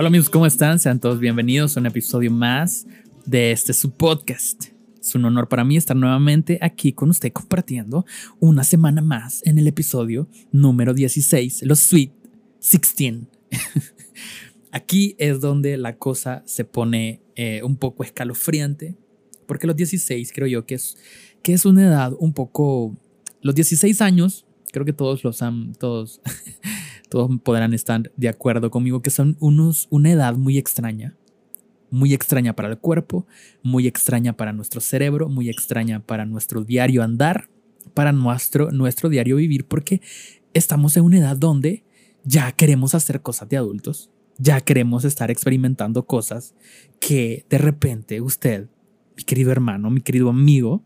Hola amigos, ¿cómo están? Sean todos bienvenidos a un episodio más de este su podcast. Es un honor para mí estar nuevamente aquí con usted compartiendo una semana más en el episodio número 16, los Sweet 16. aquí es donde la cosa se pone eh, un poco escalofriante, porque los 16 creo yo que es, que es una edad un poco... Los 16 años, creo que todos los han, todos todos podrán estar de acuerdo conmigo que son unos, una edad muy extraña, muy extraña para el cuerpo, muy extraña para nuestro cerebro, muy extraña para nuestro diario andar, para nuestro, nuestro diario vivir, porque estamos en una edad donde ya queremos hacer cosas de adultos, ya queremos estar experimentando cosas que de repente usted, mi querido hermano, mi querido amigo,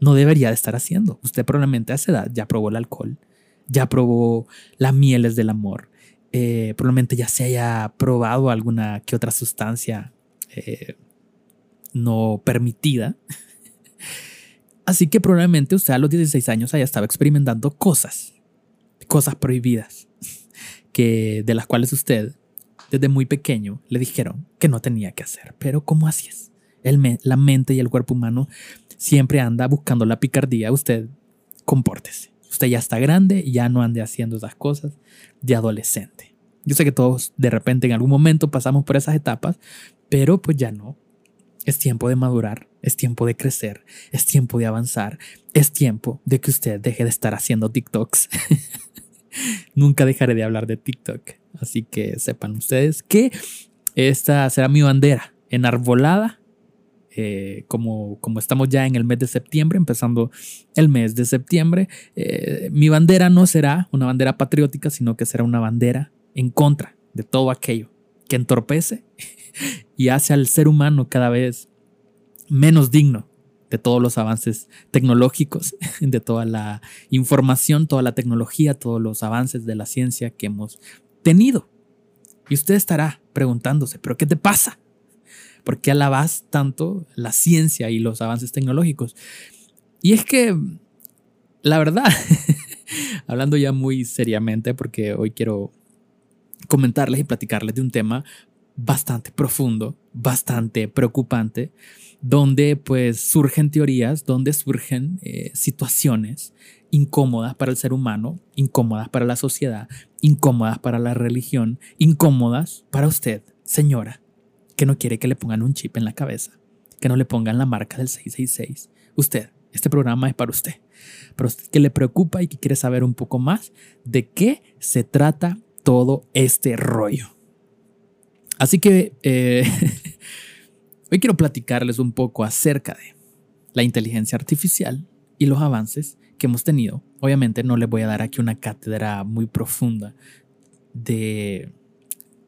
no debería de estar haciendo. Usted probablemente a esa edad ya probó el alcohol, ya probó las mieles del amor, eh, probablemente ya se haya probado alguna que otra sustancia eh, no permitida. Así que probablemente usted a los 16 años haya estado experimentando cosas, cosas prohibidas, que, de las cuales usted desde muy pequeño le dijeron que no tenía que hacer. Pero ¿cómo así es? El la mente y el cuerpo humano siempre anda buscando la picardía. Usted compórtese usted ya está grande ya no ande haciendo esas cosas de adolescente. Yo sé que todos de repente en algún momento pasamos por esas etapas, pero pues ya no. Es tiempo de madurar, es tiempo de crecer, es tiempo de avanzar, es tiempo de que usted deje de estar haciendo TikToks. Nunca dejaré de hablar de TikTok, así que sepan ustedes que esta será mi bandera enarbolada eh, como, estamos ya en el mes de septiembre, empezando el mes de septiembre, eh, mi bandera no será una bandera patriótica, sino que será una bandera en contra de todo aquello que entorpece y hace al ser humano cada vez menos digno de todos los avances tecnológicos, de toda la información, toda la tecnología, todos los avances de la ciencia que hemos tenido. Y usted estará preguntándose, ¿pero qué te pasa? ¿Por qué alabas tanto la ciencia y los avances tecnológicos? Y es que, la verdad, hablando ya muy seriamente, porque hoy quiero comentarles y platicarles de un tema bastante profundo, bastante preocupante, donde pues surgen teorías, donde surgen eh, situaciones incómodas para el ser humano, incómodas para la sociedad, incómodas para la religión, incómodas para usted, señora, que no quiere que le pongan un chip en la cabeza, que no le pongan la marca del 666. Usted, este programa es para usted. Para usted que le preocupa y que quiere saber un poco más de qué se trata todo este rollo. Así que eh, hoy quiero platicarles un poco acerca de la inteligencia artificial y los avances que hemos tenido. Obviamente no les voy a dar aquí una cátedra muy profunda de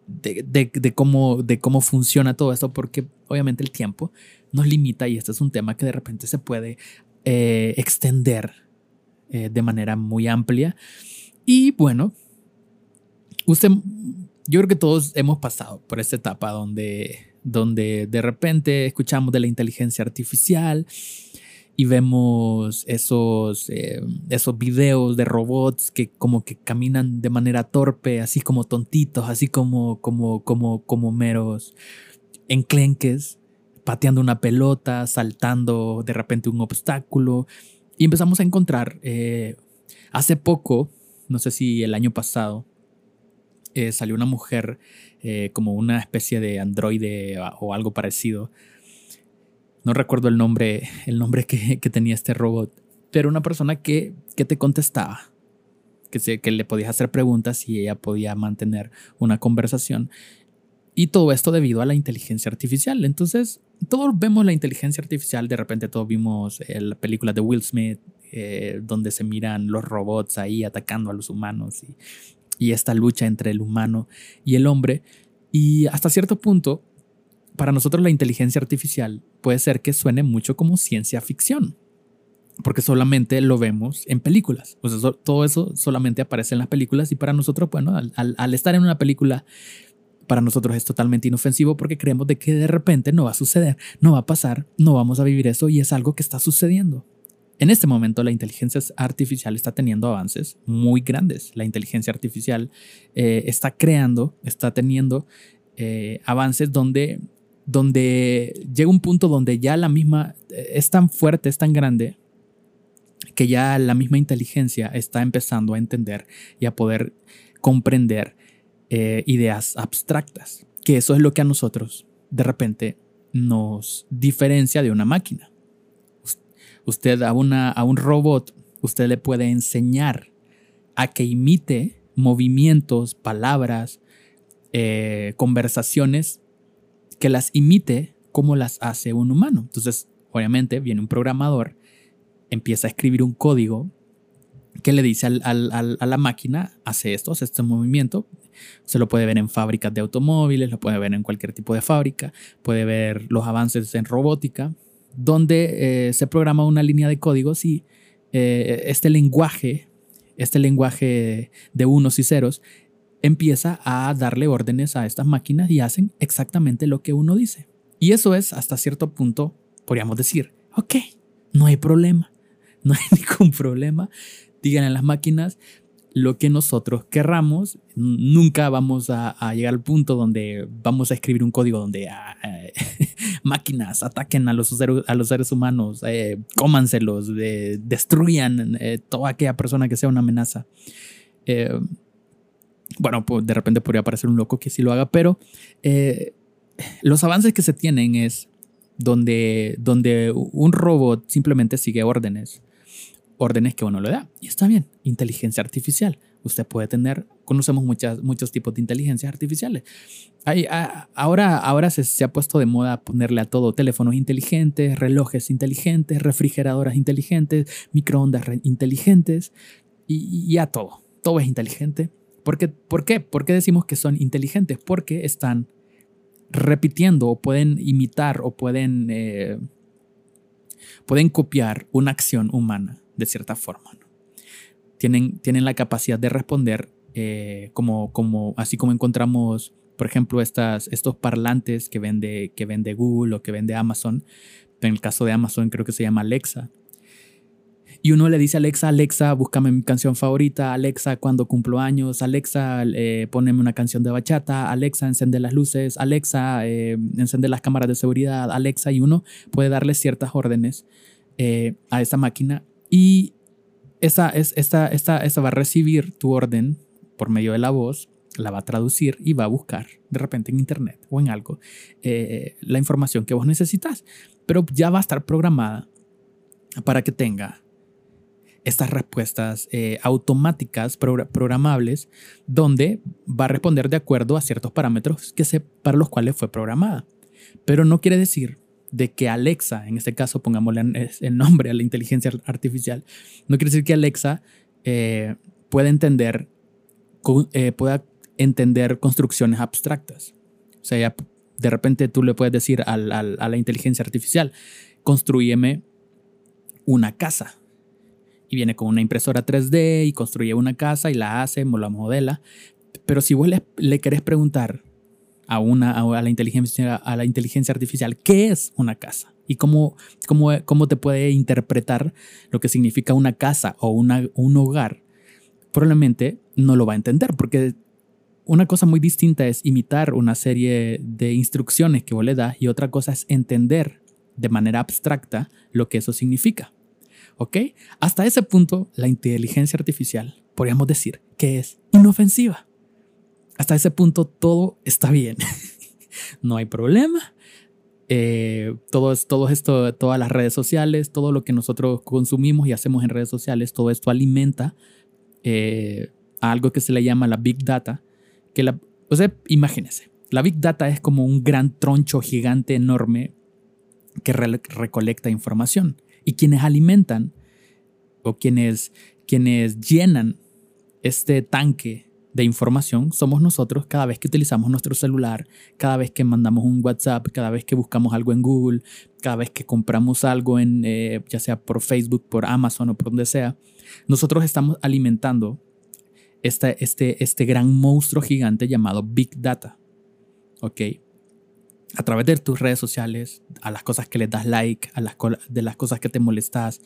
de, cómo, de cómo funciona todo esto, porque obviamente el tiempo nos limita y este es un tema que de repente se puede eh, extender eh, de manera muy amplia. Y bueno, usted, yo creo que todos hemos pasado por esta etapa donde, donde de repente escuchamos de la inteligencia artificial y vemos esos, eh, esos videos de robots que como que caminan de manera torpe, así como tontitos, así como, como, como, como meros enclenques, pateando una pelota, saltando de repente un obstáculo. Y empezamos a encontrar, eh, hace poco, no sé si el año pasado, eh, salió una mujer como una especie de androide o algo parecido, no recuerdo el nombre, el nombre que, tenía este robot, pero una persona que, que te contestaba, que, se, que le podías hacer preguntas y ella podía mantener una conversación. Y todo esto debido a la inteligencia artificial. Entonces, todos vemos la inteligencia artificial. De repente, todos vimos eh, la película de Will Smith, eh, donde se miran los robots ahí atacando a los humanos y, y esta lucha entre el humano y el hombre. Y hasta cierto punto, para nosotros la inteligencia artificial puede ser que suene mucho como ciencia ficción, porque solamente lo vemos en películas. Todo eso solamente aparece en las películas y para nosotros, bueno, al, estar en una película, para nosotros es totalmente inofensivo porque creemos de que de repente no va a suceder, no va a pasar, no vamos a vivir eso y es algo que está sucediendo. En este momento la inteligencia artificial está teniendo avances muy grandes. La inteligencia artificial eh, está creando, está teniendo eh, avances donde, donde llega un punto donde ya la misma es tan fuerte, es tan grande, que ya la misma inteligencia está empezando a entender y a poder comprender eh, ideas abstractas, que eso es lo que a nosotros de repente nos diferencia de una máquina. Usted a, una, a un robot, usted le puede enseñar a que imite movimientos, palabras, eh, conversaciones, que las imite como las hace un humano. Entonces, obviamente, viene un programador, empieza a escribir un código que le dice a la máquina, hace esto, hace este movimiento. Se lo puede ver en fábricas de automóviles, lo puede ver en cualquier tipo de fábrica, puede ver los avances en robótica, donde eh, se programa una línea de códigos y eh, este lenguaje, este lenguaje de unos y ceros, empieza a darle órdenes a estas máquinas y hacen exactamente lo que uno dice. Y eso es hasta cierto punto, podríamos decir, ok, no hay problema, no hay ningún problema. Digan a las máquinas lo que nosotros querramos. Nunca vamos a, llegar al punto donde vamos a escribir un código donde ah, eh, máquinas ataquen a los, seres, a los seres humanos, eh, cómanselos, destruyan eh, toda aquella persona que sea una amenaza. Bueno, pues de repente podría parecer un loco que sí lo haga, pero eh, los avances que se tienen es donde, donde un robot simplemente sigue órdenes, órdenes que uno le da. Y está bien, inteligencia artificial. Usted puede tener, conocemos muchas, muchos tipos de inteligencias artificiales. Hay, ahora ahora se, se, ha puesto de moda ponerle a todo teléfonos inteligentes, relojes inteligentes, refrigeradoras inteligentes, microondas inteligentes y, y a todo. Todo es inteligente ¿Por qué? ¿Por qué decimos que son inteligentes? Porque están repitiendo o pueden imitar o pueden, eh, pueden copiar una acción humana de cierta forma. Tienen, tienen la capacidad de responder eh, como, como, así como encontramos, por ejemplo, estas, estos parlantes que vende, que vende Google o que vende Amazon. En el caso de Amazon creo que se llama Alexa y uno le dice a Alexa, Alexa, búscame mi canción favorita, Alexa, cuando cumplo años, Alexa, eh, poneme una canción de bachata, Alexa, encende las luces, Alexa, eh, encende las cámaras de seguridad, Alexa, y uno puede darle ciertas órdenes eh, a esa máquina. Y esa, es, esta, esta, esta va a recibir tu orden por medio de la voz, la va a traducir y va a buscar de repente en internet o en algo eh, la información que vos necesitas, pero ya va a estar programada para que tenga estas respuestas eh, automáticas programables donde va a responder de acuerdo a ciertos parámetros que se, para los cuales fue programada. Pero no quiere decir de que Alexa, en este caso pongámosle el nombre a la inteligencia artificial, no quiere decir que Alexa eh, pueda entender eh, pueda entender construcciones abstractas. O sea, de repente tú le puedes decir a la inteligencia artificial, construyeme una casa y viene con una impresora 3D y construye una casa y la hace, la modela. Pero si vos le, querés preguntar a, una, a, la inteligencia, a la inteligencia artificial qué es una casa y cómo, cómo, cómo te puede interpretar lo que significa una casa o una, un hogar, probablemente no lo va a entender porque una cosa muy distinta es imitar una serie de instrucciones que vos le das y otra cosa es entender de manera abstracta lo que eso significa. ¿Ok? Hasta ese punto, la inteligencia artificial, podríamos decir que es inofensiva. Hasta ese punto, todo está bien. no hay problema. Eh, todo, esto, todas las redes sociales, todo lo que nosotros consumimos y hacemos en redes sociales, todo esto alimenta eh, a algo que se le llama la Big Data. Que la, o imagínense, la Big Data es como un gran troncho gigante enorme que recolecta información y quienes alimentan o quienes, quienes llenan este tanque de información somos nosotros cada vez que utilizamos nuestro celular, cada vez que mandamos un WhatsApp, cada vez que buscamos algo en Google, cada vez que compramos algo en, eh, ya sea por Facebook, por Amazon o por donde sea, nosotros estamos alimentando este, este, este gran monstruo gigante llamado Big Data. ¿Ok? A través de tus redes sociales, a las cosas que les das like, a las de las cosas que te molestas,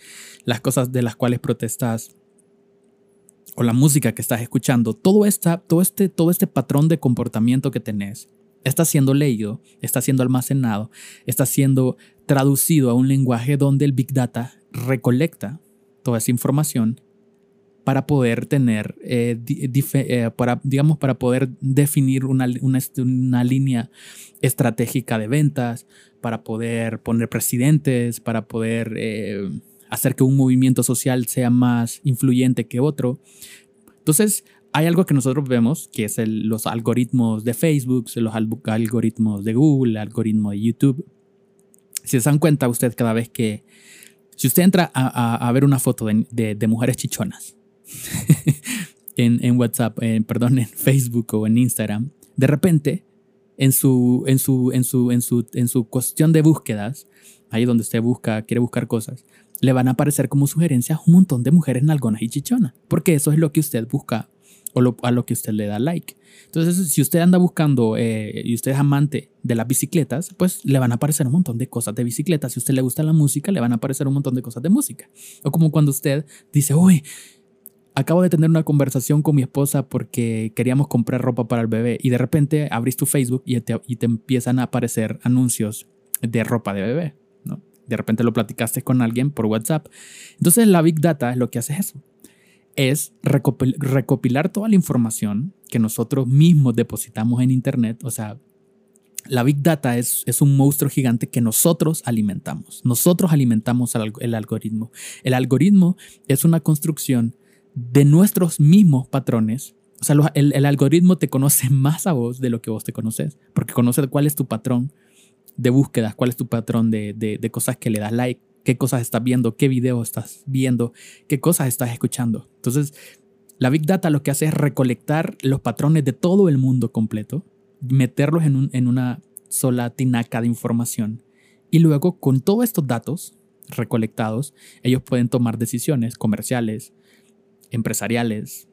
las cosas de las cuales protestas o la música que estás escuchando, todo, esta, todo, este, todo este patrón de comportamiento que tenés está siendo leído, está siendo almacenado, está siendo traducido a un lenguaje donde el Big Data recolecta toda esa información para poder tener, eh, eh, para, digamos, para poder definir una, una, línea estratégica de ventas, para poder poner presidentes, para poder eh, hacer que un movimiento social sea más influyente que otro. Entonces, hay algo que nosotros vemos, que es los algoritmos de Facebook, los algoritmos de Google, el algoritmo de YouTube. Si se dan cuenta usted cada vez que, si usted entra a, ver una foto de, mujeres chichonas en, WhatsApp, perdón, en Facebook o en Instagram, de repente en su, en su, en su, en su, en su cuestión de búsquedas, ahí donde usted busca, quiere buscar cosas, le van a aparecer como sugerencias un montón de mujeres nalgonas y chichonas, porque eso es lo que usted busca o a lo que usted le da like. Entonces, si usted anda buscando eh, y usted es amante de las bicicletas, pues le van a aparecer un montón de cosas de bicicletas. Si usted le gusta la música, le van a aparecer un montón de cosas de música. O como cuando usted dice, uy, acabo de tener una conversación con mi esposa porque queríamos comprar ropa para el bebé y de repente abrís tu Facebook y te, y te empiezan a aparecer anuncios de ropa de bebé. ¿no? De repente lo platicaste con alguien por WhatsApp. Entonces la Big Data es lo que hace eso es recopilar toda la información que nosotros mismos depositamos en Internet. O sea, la Big Data es, es un monstruo gigante que nosotros alimentamos. Nosotros alimentamos el, algoritmo. El algoritmo es una construcción de nuestros mismos patrones. O sea, el, algoritmo te conoce más a vos de lo que vos te conoces, porque conoce cuál es tu patrón de búsquedas, cuál es tu patrón de, de cosas que le das like, qué cosas estás viendo, qué video estás viendo, qué cosas estás escuchando. Entonces, la Big Data lo que hace es recolectar los patrones de todo el mundo completo, meterlos en, en una sola tinaca de información y luego con todos estos datos recolectados, ellos pueden tomar decisiones comerciales, empresariales,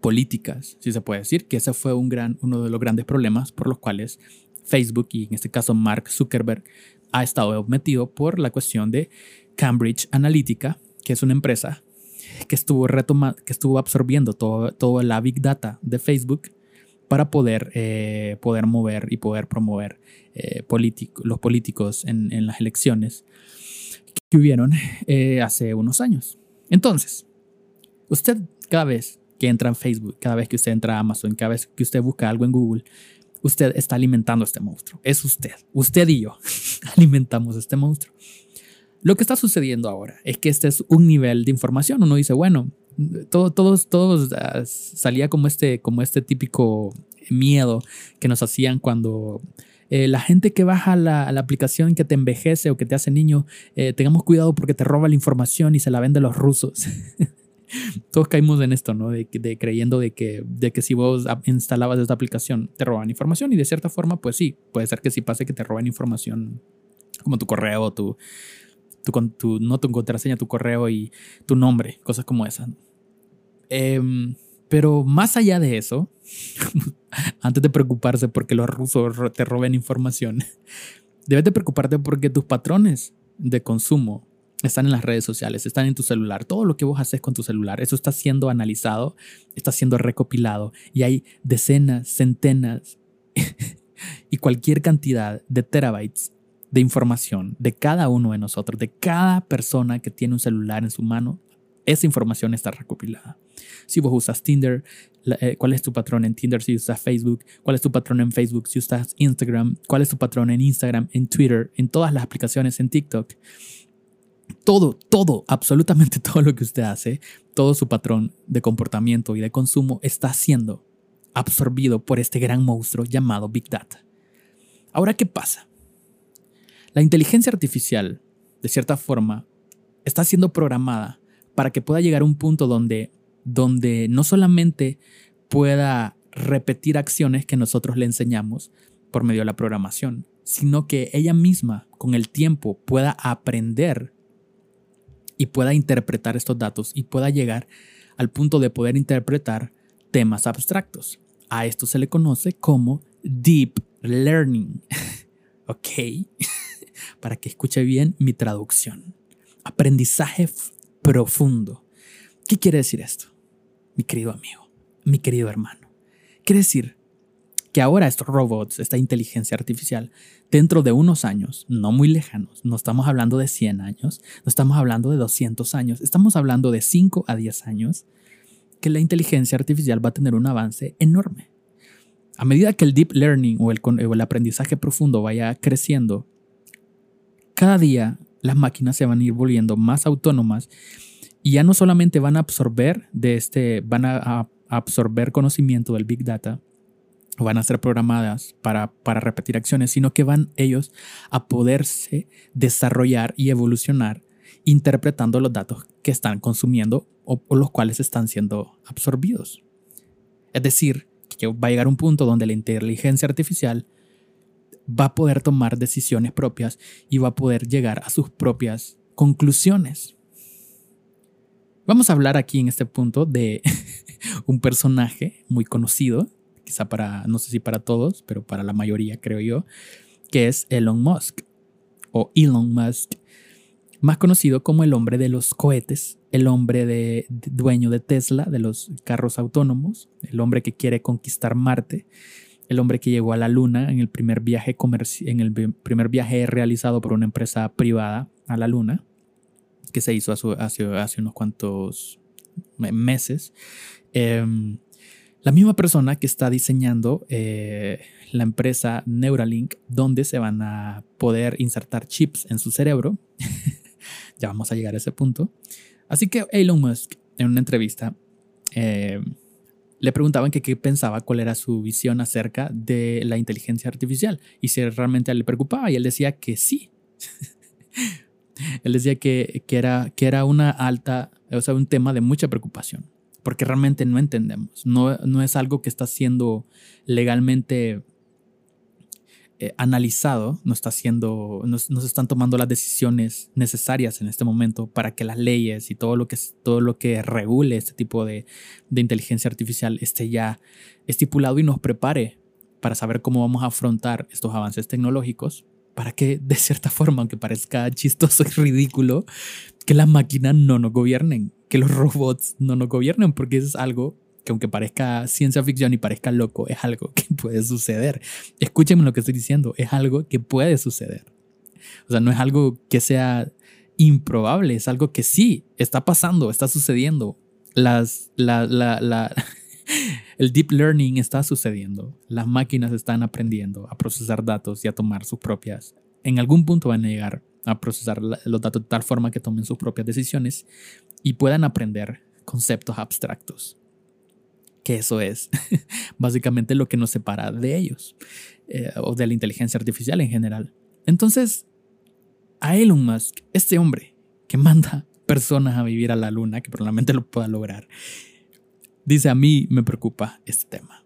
políticas, si se puede decir, que ese fue un gran, uno de los grandes problemas por los cuales Facebook y en este caso Mark Zuckerberg ha estado metido por la cuestión de Cambridge Analytica, que es una empresa que estuvo, que estuvo absorbiendo toda todo la big data de Facebook para poder, eh, poder mover y poder promover eh, los políticos en, en, las elecciones que hubieron eh, hace unos años. Entonces, usted cada vez que entra en Facebook, cada vez que usted entra a Amazon, cada vez que usted busca algo en Google, usted está alimentando este monstruo. Es usted. Usted y yo alimentamos este monstruo. Lo que está sucediendo ahora es que este es un nivel de información. Uno dice, bueno, todo, todos, todos salía como este, como este típico miedo que nos hacían cuando eh, la gente que baja la, la, aplicación que te envejece o que te hace niño, eh, tengamos cuidado porque te roba la información y se la vende a los rusos. todos caímos en esto, ¿no? De, creyendo de que, de que si vos instalabas esta aplicación te roban información y de cierta forma, pues sí, puede ser que sí pase que te roben información como tu correo, tu, tu, tu no tu contraseña, tu correo y tu nombre, cosas como esas. Em, pero más allá de eso, antes de preocuparse porque los rusos te roben información, debes de preocuparte porque tus patrones de consumo están en las redes sociales, están en tu celular. Todo lo que vos haces con tu celular, eso está siendo analizado, está siendo recopilado y hay decenas, centenas y cualquier cantidad de terabytes de información de cada uno de nosotros, de cada persona que tiene un celular en su mano. Esa información está recopilada. Si vos usas Tinder, eh, cuál es tu patrón en Tinder si usas Facebook, cuál es tu patrón en Facebook si usas Instagram, cuál es tu patrón en Instagram, en Twitter, en todas las aplicaciones en TikTok todo, todo, absolutamente todo lo que usted hace, todo su patrón de comportamiento y de consumo está siendo absorbido por este gran monstruo llamado Big Data. Ahora, ¿qué pasa? La inteligencia artificial, de cierta forma, está siendo programada para que pueda llegar a un punto donde, donde no solamente pueda repetir acciones que nosotros le enseñamos por medio de la programación, sino que ella misma con el tiempo pueda aprender y pueda interpretar estos datos y pueda llegar al punto de poder interpretar temas abstractos. A esto se le conoce como deep learning. ok, para que escuche bien mi traducción. Aprendizaje profundo. ¿Qué quiere decir esto? Mi querido amigo, mi querido hermano. Quiere decir que ahora estos robots, esta inteligencia artificial, dentro de unos años, no muy lejanos, no estamos hablando de 100 años, no estamos hablando de 200 años, estamos hablando de 5 a 10 años, que la inteligencia artificial va a tener un avance enorme. A medida que el deep learning o el, el aprendizaje profundo vaya creciendo, cada día las máquinas se van a ir volviendo más autónomas y ya no solamente van a absorber de este, van a, absorber conocimiento del Big Data, van a ser programadas para, para repetir acciones, sino que van ellos a poderse desarrollar y evolucionar interpretando los datos que están consumiendo o, los cuales están siendo absorbidos. Es decir, que va a llegar un punto donde la inteligencia artificial va a poder tomar decisiones propias y va a poder llegar a sus propias conclusiones. Vamos a hablar aquí en este punto de un personaje muy conocido, quizá para, no sé si para todos, pero para la mayoría creo yo, que es Elon Musk o Elon Musk, más conocido como el hombre de los cohetes, el hombre de, dueño de Tesla, de los carros autónomos, el hombre que quiere conquistar Marte, el hombre que llegó a la Luna en el primer viaje en el primer viaje realizado por una empresa privada a la Luna que se hizo hace, hace, unos cuantos meses. Em, la misma persona que está diseñando eh, la empresa Neuralink, donde se van a poder insertar chips en su cerebro. ya vamos a llegar a ese punto. Así que Elon Musk, en una entrevista, eh, le preguntaban que qué pensaba, cuál era su visión acerca de la inteligencia artificial y si realmente le preocupaba. Y él decía que sí. Él decía que, era, que era una alta, o sea, un tema de mucha preocupación, porque realmente no entendemos, no, no es algo que está siendo legalmente eh, analizado, no está siendo, no, se están tomando las decisiones necesarias en este momento para que las leyes y todo lo que, todo lo que regule este tipo de, de inteligencia artificial esté ya estipulado y nos prepare para saber cómo vamos a afrontar estos avances tecnológicos para que de cierta forma, aunque parezca chistoso y ridículo, que las máquinas no nos gobiernen, que los robots no nos gobiernen, porque eso es algo que aunque parezca ciencia ficción y parezca loco, es algo que puede suceder. Escúchenme lo que estoy diciendo, es algo que puede suceder. O sea, no es algo que sea improbable, es algo que sí está pasando, está sucediendo. Las, la, la, el deep learning está sucediendo. Las máquinas están aprendiendo a procesar datos y a tomar sus propias. En algún punto van a llegar a procesar los datos de tal forma que tomen sus propias decisiones y puedan aprender conceptos abstractos. Que eso es básicamente lo que nos separa de ellos eh, o de la inteligencia artificial en general. Entonces, a Elon Musk, este hombre que manda personas a vivir a la luna, que probablemente lo pueda lograr, Dice, a mí me preocupa este tema.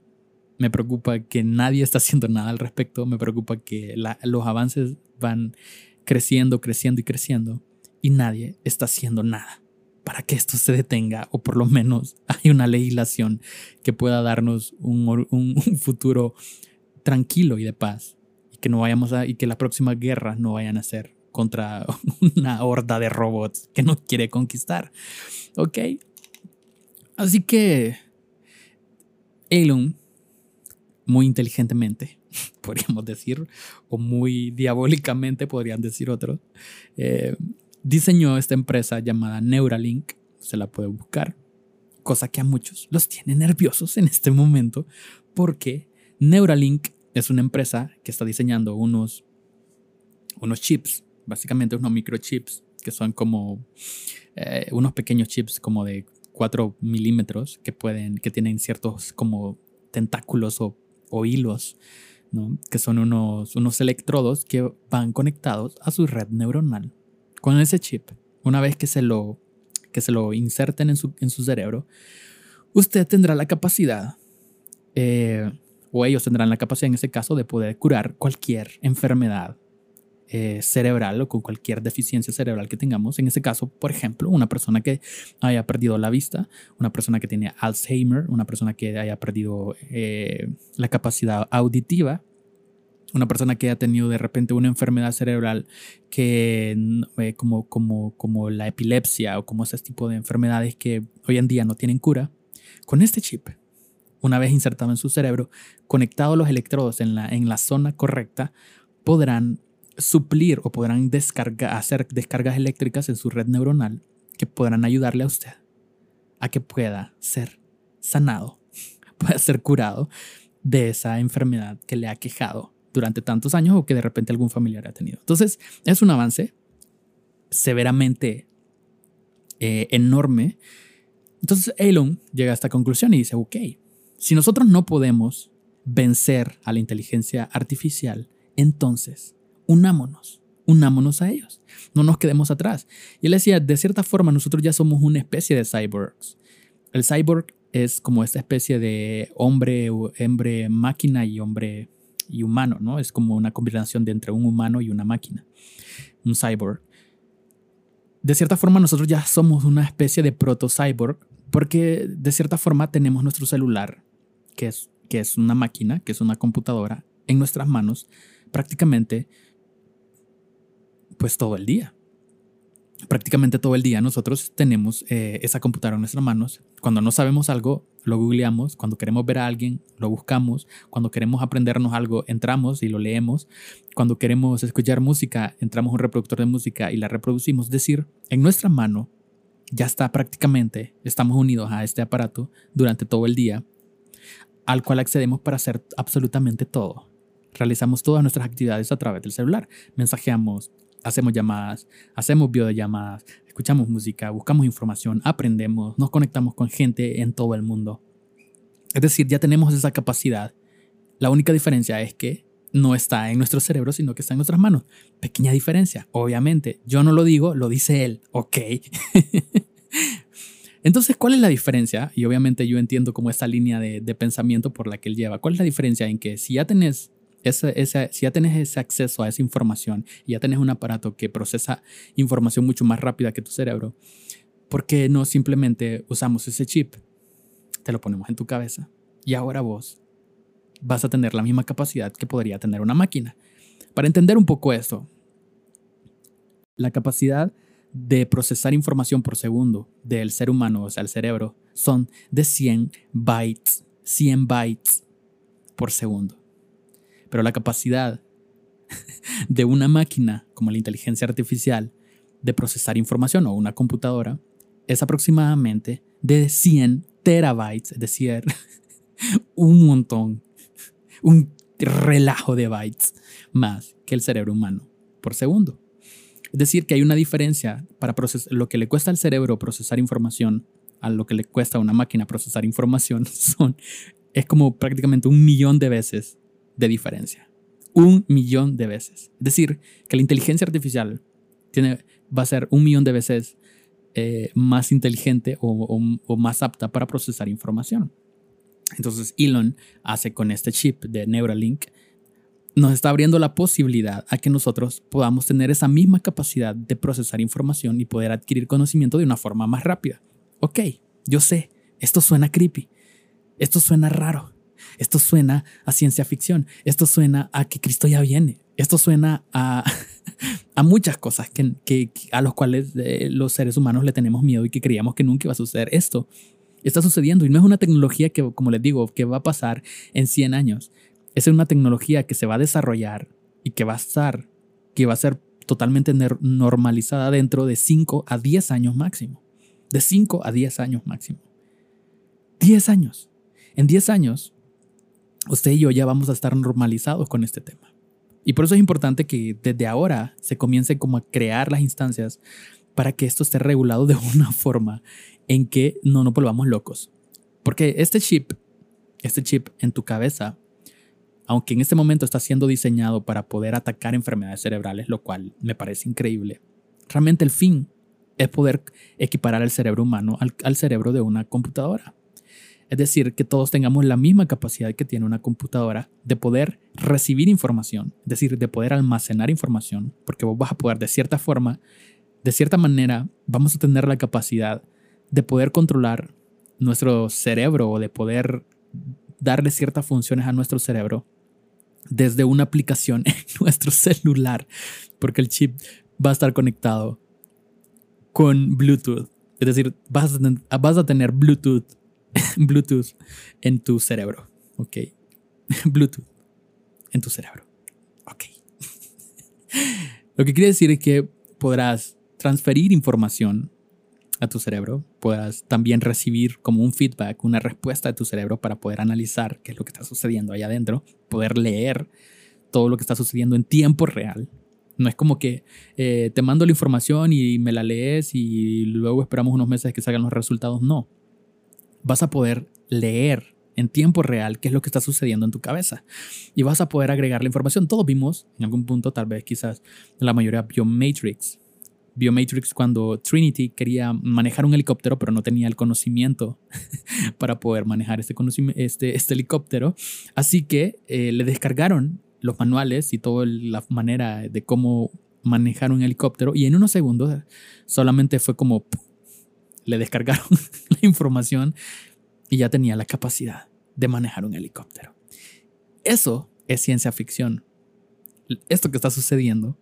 Me preocupa que nadie está haciendo nada al respecto. Me preocupa que los avances van creciendo, creciendo y creciendo y nadie está haciendo nada para que esto se detenga o por lo menos hay una legislación que pueda darnos un, un, futuro tranquilo y de paz y que no vayamos a y que las próximas guerras no vayan a ser contra una horda de robots que nos quiere conquistar. ¿Ok? Así que Elon, muy inteligentemente, podríamos decir, o muy diabólicamente, podrían decir otros, eh, diseñó esta empresa llamada Neuralink, se la puede buscar, cosa que a muchos los tiene nerviosos en este momento, porque Neuralink es una empresa que está diseñando unos, unos chips, básicamente unos microchips, que son como eh, unos pequeños chips como de 4 milímetros que pueden, que tienen ciertos como tentáculos o, o hilos, ¿no? que son unos, unos electrodos que van conectados a su red neuronal. Con ese chip, una vez que se lo, que se lo inserten en su, en su cerebro, usted tendrá la capacidad, eh, o ellos tendrán la capacidad en ese caso, de poder curar cualquier enfermedad eh, cerebral o con cualquier deficiencia cerebral que tengamos. En ese caso, por ejemplo, una persona que haya perdido la vista, una persona que tiene Alzheimer, una persona que haya perdido eh, la capacidad auditiva, una persona que haya tenido de repente una enfermedad cerebral que eh, como, como, como la epilepsia o como ese tipo de enfermedades que hoy en día no tienen cura, con este chip una vez insertado en su cerebro, conectado los electrodos en la, en la zona correcta, podrán suplir o podrán descargar, hacer descargas eléctricas en su red neuronal que podrán ayudarle a usted a que pueda ser sanado, pueda ser curado de esa enfermedad que le ha quejado durante tantos años o que de repente algún familiar ha tenido. Entonces, es un avance severamente eh, enorme. Entonces, Elon llega a esta conclusión y dice, ok, si nosotros no podemos vencer a la inteligencia artificial, entonces unámonos, unámonos a ellos, no nos quedemos atrás. Y él decía, de cierta forma nosotros ya somos una especie de cyborgs. El cyborg es como esta especie de hombre, hombre máquina y hombre y humano, ¿no? Es como una combinación de entre un humano y una máquina, un cyborg. De cierta forma nosotros ya somos una especie de proto-cyborg porque de cierta forma tenemos nuestro celular, que es, que es una máquina, que es una computadora, en nuestras manos prácticamente pues todo el día. Prácticamente todo el día nosotros tenemos eh, esa computadora en nuestras manos. Cuando no sabemos algo, lo googleamos. Cuando queremos ver a alguien, lo buscamos. Cuando queremos aprendernos algo, entramos y lo leemos. Cuando queremos escuchar música, entramos a un reproductor de música y la reproducimos. Es decir, en nuestra mano ya está prácticamente, estamos unidos a este aparato durante todo el día, al cual accedemos para hacer absolutamente todo. Realizamos todas nuestras actividades a través del celular. Mensajeamos, hacemos llamadas, hacemos videollamadas, escuchamos música, buscamos información, aprendemos, nos conectamos con gente en todo el mundo. Es decir, ya tenemos esa capacidad. La única diferencia es que no está en nuestro cerebro, sino que está en nuestras manos. Pequeña diferencia, obviamente. Yo no lo digo, lo dice él, ok. Entonces, ¿cuál es la diferencia? Y obviamente yo entiendo como esta línea de, de, pensamiento por la que él lleva. ¿Cuál es la diferencia en que si ya tenés si ya tenés ese acceso a esa información y ya tenés un aparato que procesa información mucho más rápida que tu cerebro, ¿por qué no simplemente usamos ese chip? Te lo ponemos en tu cabeza y ahora vos vas a tener la misma capacidad que podría tener una máquina. Para entender un poco esto, la capacidad de procesar información por segundo del ser humano, o sea, el cerebro, son de 100 bytes, 100 bytes por segundo. Pero la capacidad de una máquina como la inteligencia artificial de procesar información o una computadora es aproximadamente de 100 terabytes, es decir, un montón, un relajo de bytes más que el cerebro humano por segundo. Es decir, que hay una diferencia para procesar lo que le cuesta al cerebro procesar información a lo que le cuesta a una máquina procesar información son es como prácticamente un millón de veces de diferencia. Un millón de veces. Es decir, que la inteligencia artificial tiene, va a ser un millón de veces eh, más inteligente o, o, más apta para procesar información. Entonces Elon hace con este chip de Neuralink, nos está abriendo la posibilidad a que nosotros podamos tener esa misma capacidad de procesar información y poder adquirir conocimiento de una forma más rápida. Ok, yo sé, esto suena creepy, esto suena raro, esto suena a ciencia ficción. Esto suena a que Cristo ya viene. Esto suena a, a muchas cosas que, que, a los cuales eh, los seres humanos le tenemos miedo y que creíamos que nunca iba a suceder. Esto está sucediendo y no es una tecnología que, como les digo, que va a pasar en 100 años. Es una tecnología que se va a desarrollar y que va a estar, que va a ser totalmente normalizada dentro de 5 a 10 años máximo. De 5 a 10 años máximo. 10 años. En 10 años usted y yo ya vamos a estar normalizados con este tema. Y por eso es importante que desde ahora se comience como a crear las instancias para que esto esté regulado de una forma en que no nos volvamos locos. Porque este chip, este chip en tu cabeza, aunque en este momento está siendo diseñado para poder atacar enfermedades cerebrales, lo cual me parece increíble, realmente el fin es poder equiparar el cerebro humano al cerebro de una computadora. Es decir, que todos tengamos la misma capacidad que tiene una computadora de poder recibir información, es decir, de poder almacenar información, porque vos vas a poder de cierta forma, de cierta manera, vamos a tener la capacidad de poder controlar nuestro cerebro o de poder darle ciertas funciones a nuestro cerebro desde una aplicación en nuestro celular, porque el chip va a estar conectado con Bluetooth. Es decir, vas a, tener Bluetooth Bluetooth en tu cerebro. Ok. Bluetooth en tu cerebro. Ok. Lo que quiere decir es que podrás transferir información a tu cerebro, puedas también recibir como un feedback, una respuesta de tu cerebro para poder analizar qué es lo que está sucediendo ahí adentro, poder leer todo lo que está sucediendo en tiempo real. No es como que eh, te mando la información y me la lees y luego esperamos unos meses que salgan los resultados. No. Vas a poder leer en tiempo real qué es lo que está sucediendo en tu cabeza y vas a poder agregar la información. Todos vimos en algún punto, tal vez quizás la mayoría, Biomatrix. Biomatrix cuando Trinity quería manejar un helicóptero, pero no tenía el conocimiento para poder manejar este, este, este helicóptero. Así que eh, le descargaron los manuales y toda la manera de cómo manejar un helicóptero y en unos segundos solamente fue como le descargaron la información y ya tenía la capacidad de manejar un helicóptero. Eso es ciencia ficción. Esto que está sucediendo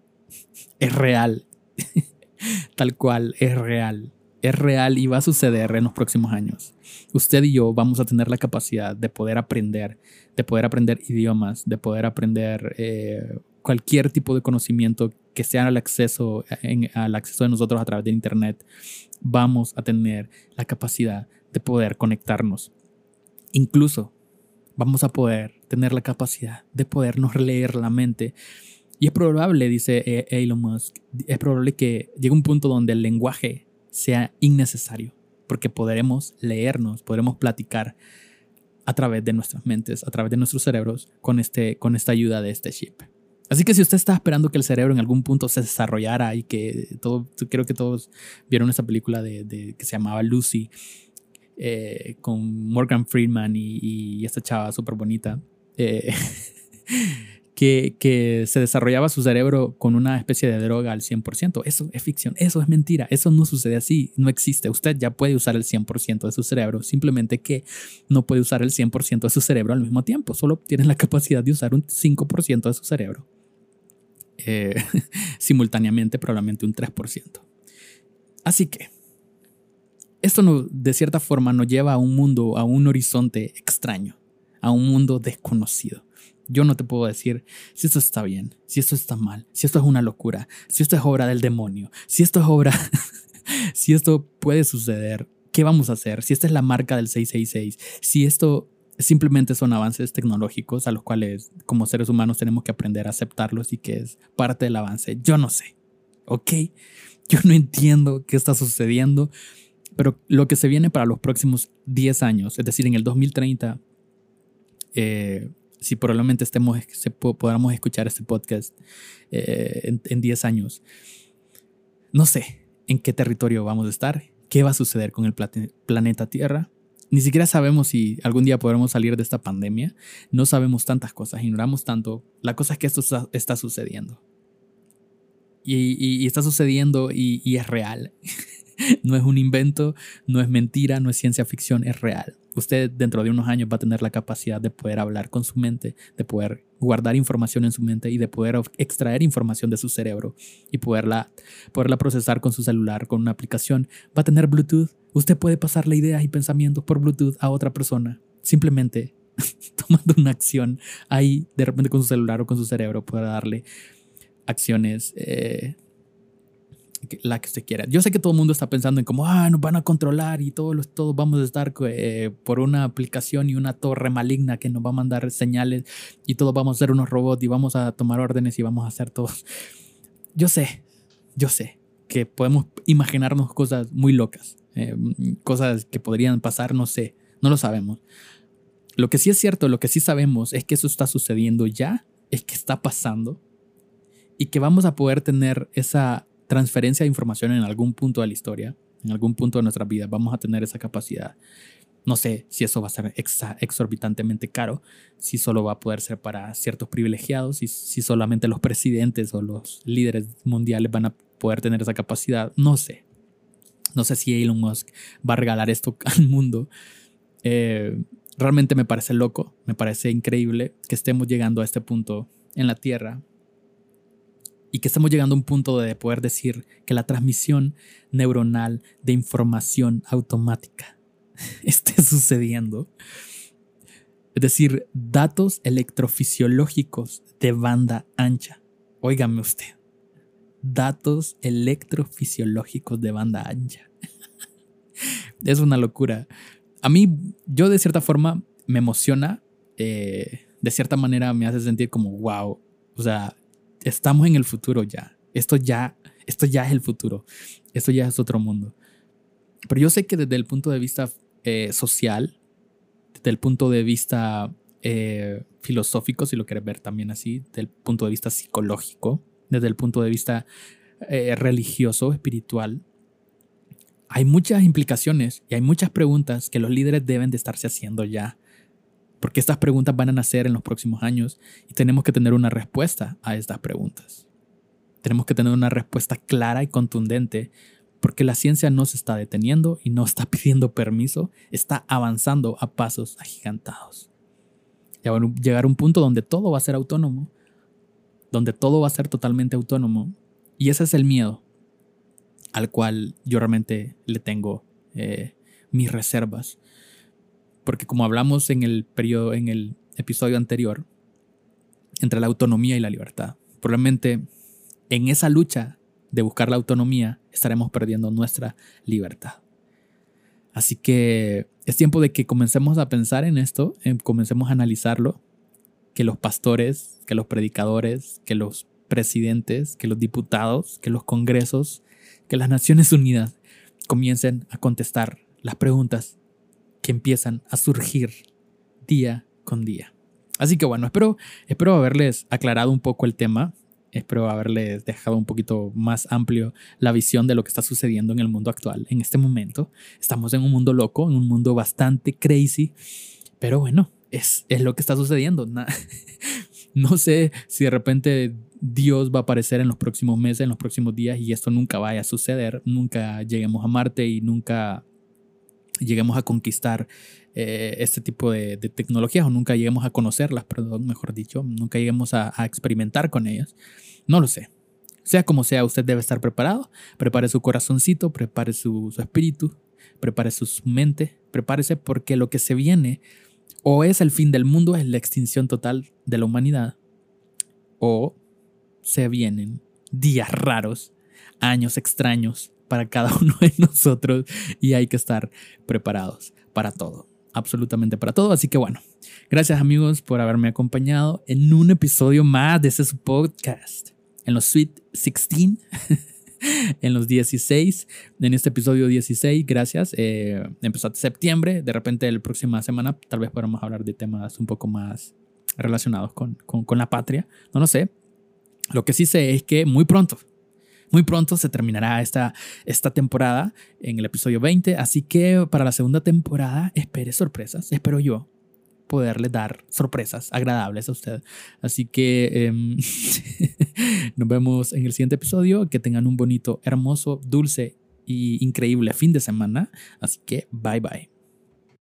es real. Tal cual, es real. Es real y va a suceder en los próximos años. Usted y yo vamos a tener la capacidad de poder aprender, de poder aprender idiomas, de poder aprender eh, cualquier tipo de conocimiento que sea al acceso, al acceso de nosotros a través de Internet. Vamos a tener la capacidad de poder conectarnos. Incluso vamos a poder tener la capacidad de podernos leer la mente. Y es probable, dice eh, Elon Musk, es probable que llegue un punto donde el lenguaje sea innecesario, porque podremos leernos, podremos platicar a través de nuestras mentes, a través de nuestros cerebros, con, este, con esta ayuda de este chip. Así que si usted está esperando que el cerebro en algún punto se desarrollara y que todo, creo que todos vieron esa película de, que se llamaba Lucy, eh, con Morgan Freeman y, esta chava súper bonita, eh, que, que, se desarrollaba su cerebro con una especie de droga al 100%. Eso es ficción, eso es mentira, eso no sucede así, no existe. Usted ya puede usar el 100% de su cerebro, simplemente que no puede usar el 100% de su cerebro al mismo tiempo, solo tiene la capacidad de usar un 5% de su cerebro. Eh, simultáneamente, probablemente un 3%. Así que esto no, de cierta forma nos lleva a un mundo, a un horizonte extraño, a un mundo desconocido. Yo no te puedo decir si esto está bien, si esto está mal, si esto es una locura, si esto es obra del demonio, si esto es obra, si esto puede suceder, qué vamos a hacer, si esta es la marca del 666, si esto simplemente son avances tecnológicos a los cuales como seres humanos tenemos que aprender a aceptarlos y que es parte del avance. Yo no sé, ¿ok? Yo no entiendo qué está sucediendo. Pero lo que se viene para los próximos 10 años, es decir, en el 2030, eh, si probablemente estemos, podamos escuchar este podcast eh, en, 10 años, no sé en qué territorio vamos a estar, qué va a suceder con el planeta Tierra. Ni siquiera sabemos si algún día podremos salir de esta pandemia. No sabemos tantas cosas, ignoramos tanto. La cosa es que esto está, sucediendo. Y, está sucediendo y, es real. no es un invento, no es mentira, no es ciencia ficción, es real. Usted dentro de unos años va a tener la capacidad de poder hablar con su mente, de poder guardar información en su mente y de poder extraer información de su cerebro y poderla, poderla procesar con su celular, con una aplicación. Va a tener Bluetooth. Usted puede pasarle ideas y pensamientos por Bluetooth a otra persona. Simplemente tomando una acción ahí, de repente con su celular o con su cerebro, puede darle acciones eh, la que usted quiera. Yo sé que todo el mundo está pensando en cómo, ah, nos van a controlar y todos, todos vamos a estar eh, por una aplicación y una torre maligna que nos va a mandar señales y todos vamos a ser unos robots y vamos a tomar órdenes y vamos a hacer todos. Yo sé, yo sé que podemos imaginarnos cosas muy locas, eh, cosas que podrían pasar, no sé, no lo sabemos. Lo que sí es cierto, lo que sí sabemos es que eso está sucediendo ya, es que está pasando y que vamos a poder tener esa transferencia de información en algún punto de la historia, en algún punto de nuestra vida, vamos a tener esa capacidad. No sé si eso va a ser exorbitantemente caro, si solo va a poder ser para ciertos privilegiados, y si solamente los presidentes o los líderes mundiales van a poder tener esa capacidad. No sé. No sé si Elon Musk va a regalar esto al mundo. Eh, realmente me parece loco, me parece increíble que estemos llegando a este punto en la Tierra y que estamos llegando a un punto de poder decir que la transmisión neuronal de información automática esté sucediendo. Es decir, datos electrofisiológicos de banda ancha. Óigame usted. Datos electrofisiológicos de banda ancha. es una locura. A mí, yo de cierta forma me emociona. Eh, de cierta manera me hace sentir como, wow. O sea, estamos en el futuro ya. Esto ya, esto ya es el futuro. Esto ya es otro mundo. Pero yo sé que desde el punto de vista eh, social, desde el punto de vista eh, filosófico, si lo quieres ver también así, desde el punto de vista psicológico, desde el punto de vista eh, religioso, espiritual, hay muchas implicaciones y hay muchas preguntas que los líderes deben de estarse haciendo ya. Porque estas preguntas van a nacer en los próximos años y tenemos que tener una respuesta a estas preguntas. Tenemos que tener una respuesta clara y contundente porque la ciencia no se está deteniendo y no está pidiendo permiso, está avanzando a pasos agigantados. Ya va a llegar un punto donde todo va a ser autónomo, donde todo va a ser totalmente autónomo. Y ese es el miedo al cual yo realmente le tengo eh, mis reservas. Porque como hablamos en el, periodo, en el episodio anterior, entre la autonomía y la libertad, probablemente en esa lucha de buscar la autonomía estaremos perdiendo nuestra libertad. Así que es tiempo de que comencemos a pensar en esto, comencemos a analizarlo, que los pastores, que los predicadores, que los presidentes, que los diputados, que los congresos, que las Naciones Unidas comiencen a contestar las preguntas que empiezan a surgir día con día. Así que bueno, espero, espero haberles aclarado un poco el tema. Espero haberles dejado un poquito más amplio la visión de lo que está sucediendo en el mundo actual. En este momento estamos en un mundo loco, en un mundo bastante crazy, pero bueno, es, es lo que está sucediendo. no sé si de repente Dios va a aparecer en los próximos meses, en los próximos días y esto nunca vaya a suceder. Nunca lleguemos a Marte y nunca lleguemos a conquistar eh, este tipo de, tecnologías o nunca lleguemos a conocerlas, perdón, mejor dicho, nunca lleguemos a, experimentar con ellas. No lo sé. Sea como sea, usted debe estar preparado. Prepare su corazoncito, prepare su, su espíritu, prepare su mente, prepárese porque lo que se viene o es el fin del mundo, es la extinción total de la humanidad, o se vienen días raros, años extraños para cada uno de nosotros y hay que estar preparados para todo, absolutamente para todo. Así que bueno, gracias amigos por haberme acompañado en un episodio más de ese podcast, en los Sweet 16. en los 16, en este episodio 16, gracias. Eh, empezó septiembre, de repente la próxima semana tal vez podamos hablar de temas un poco más relacionados con, con, con la patria, no lo sé. Lo que sí sé es que muy pronto, muy pronto se terminará esta, esta temporada en el episodio 20, así que para la segunda temporada espere sorpresas, espero yo poderle dar sorpresas agradables a usted. Así que em, nos vemos en el siguiente episodio, que tengan un bonito, hermoso, dulce y increíble fin de semana, así que bye bye.